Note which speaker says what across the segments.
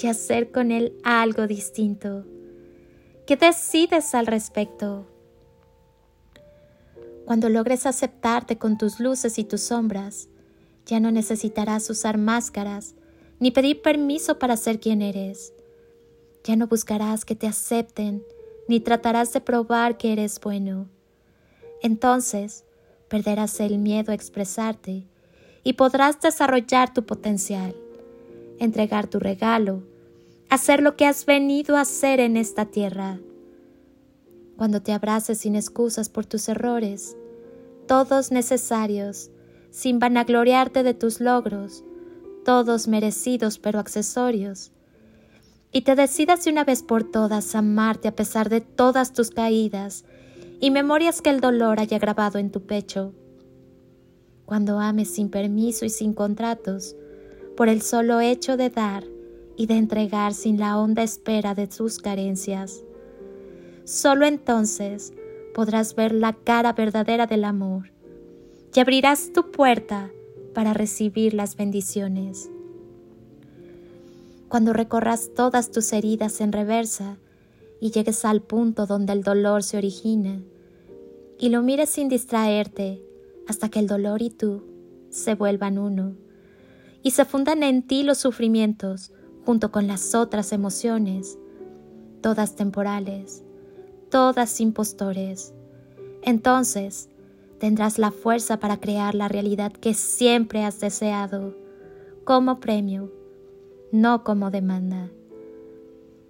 Speaker 1: y hacer con él algo distinto. ¿Qué decides al respecto? Cuando logres aceptarte con tus luces y tus sombras, ya no necesitarás usar máscaras ni pedir permiso para ser quien eres. Ya no buscarás que te acepten ni tratarás de probar que eres bueno. Entonces perderás el miedo a expresarte y podrás desarrollar tu potencial, entregar tu regalo, hacer lo que has venido a hacer en esta tierra. Cuando te abraces sin excusas por tus errores, todos necesarios, sin vanagloriarte de tus logros, todos merecidos pero accesorios, y te decidas de una vez por todas amarte a pesar de todas tus caídas y memorias que el dolor haya grabado en tu pecho. Cuando ames sin permiso y sin contratos, por el solo hecho de dar y de entregar sin la honda espera de sus carencias. Solo entonces podrás ver la cara verdadera del amor y abrirás tu puerta para recibir las bendiciones. Cuando recorras todas tus heridas en reversa y llegues al punto donde el dolor se origina, y lo mires sin distraerte hasta que el dolor y tú se vuelvan uno, y se fundan en ti los sufrimientos junto con las otras emociones, todas temporales, todas impostores. Entonces tendrás la fuerza para crear la realidad que siempre has deseado, como premio no como demanda.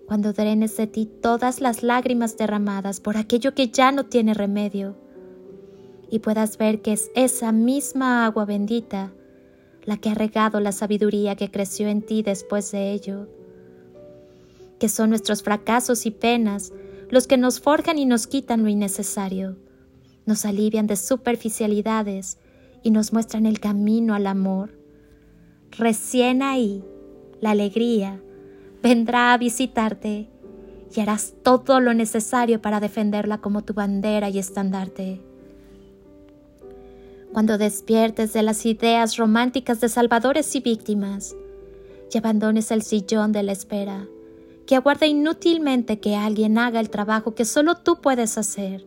Speaker 1: Cuando drenes de ti todas las lágrimas derramadas por aquello que ya no tiene remedio, y puedas ver que es esa misma agua bendita la que ha regado la sabiduría que creció en ti después de ello, que son nuestros fracasos y penas los que nos forjan y nos quitan lo innecesario, nos alivian de superficialidades y nos muestran el camino al amor. Recién ahí la alegría, vendrá a visitarte y harás todo lo necesario para defenderla como tu bandera y estandarte. Cuando despiertes de las ideas románticas de salvadores y víctimas y abandones el sillón de la espera, que aguarda inútilmente que alguien haga el trabajo que solo tú puedes hacer.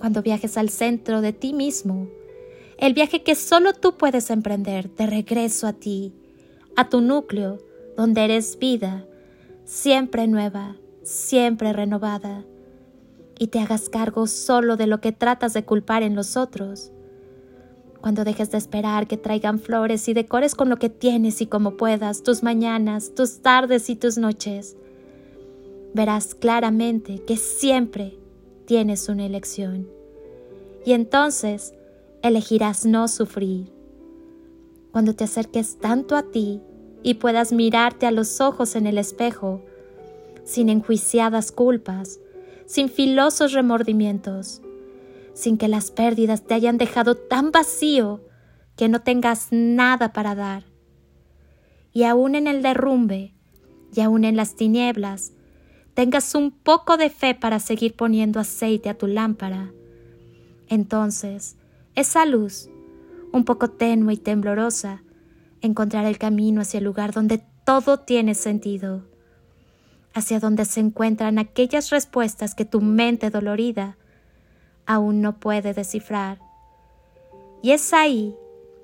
Speaker 1: Cuando viajes al centro de ti mismo, el viaje que solo tú puedes emprender de regreso a ti, a tu núcleo, donde eres vida, siempre nueva, siempre renovada, y te hagas cargo solo de lo que tratas de culpar en los otros. Cuando dejes de esperar que traigan flores y decores con lo que tienes y como puedas tus mañanas, tus tardes y tus noches, verás claramente que siempre tienes una elección. Y entonces elegirás no sufrir cuando te acerques tanto a ti y puedas mirarte a los ojos en el espejo, sin enjuiciadas culpas, sin filosos remordimientos, sin que las pérdidas te hayan dejado tan vacío que no tengas nada para dar. Y aún en el derrumbe, y aún en las tinieblas, tengas un poco de fe para seguir poniendo aceite a tu lámpara. Entonces, esa luz un poco tenue y temblorosa, encontrar el camino hacia el lugar donde todo tiene sentido, hacia donde se encuentran aquellas respuestas que tu mente dolorida aún no puede descifrar. Y es ahí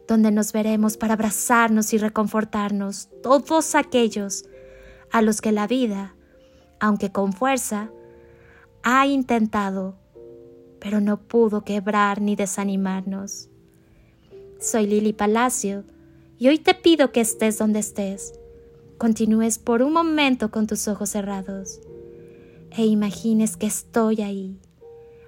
Speaker 1: donde nos veremos para abrazarnos y reconfortarnos todos aquellos a los que la vida, aunque con fuerza, ha intentado, pero no pudo quebrar ni desanimarnos. Soy Lili Palacio y hoy te pido que estés donde estés. Continúes por un momento con tus ojos cerrados e imagines que estoy ahí,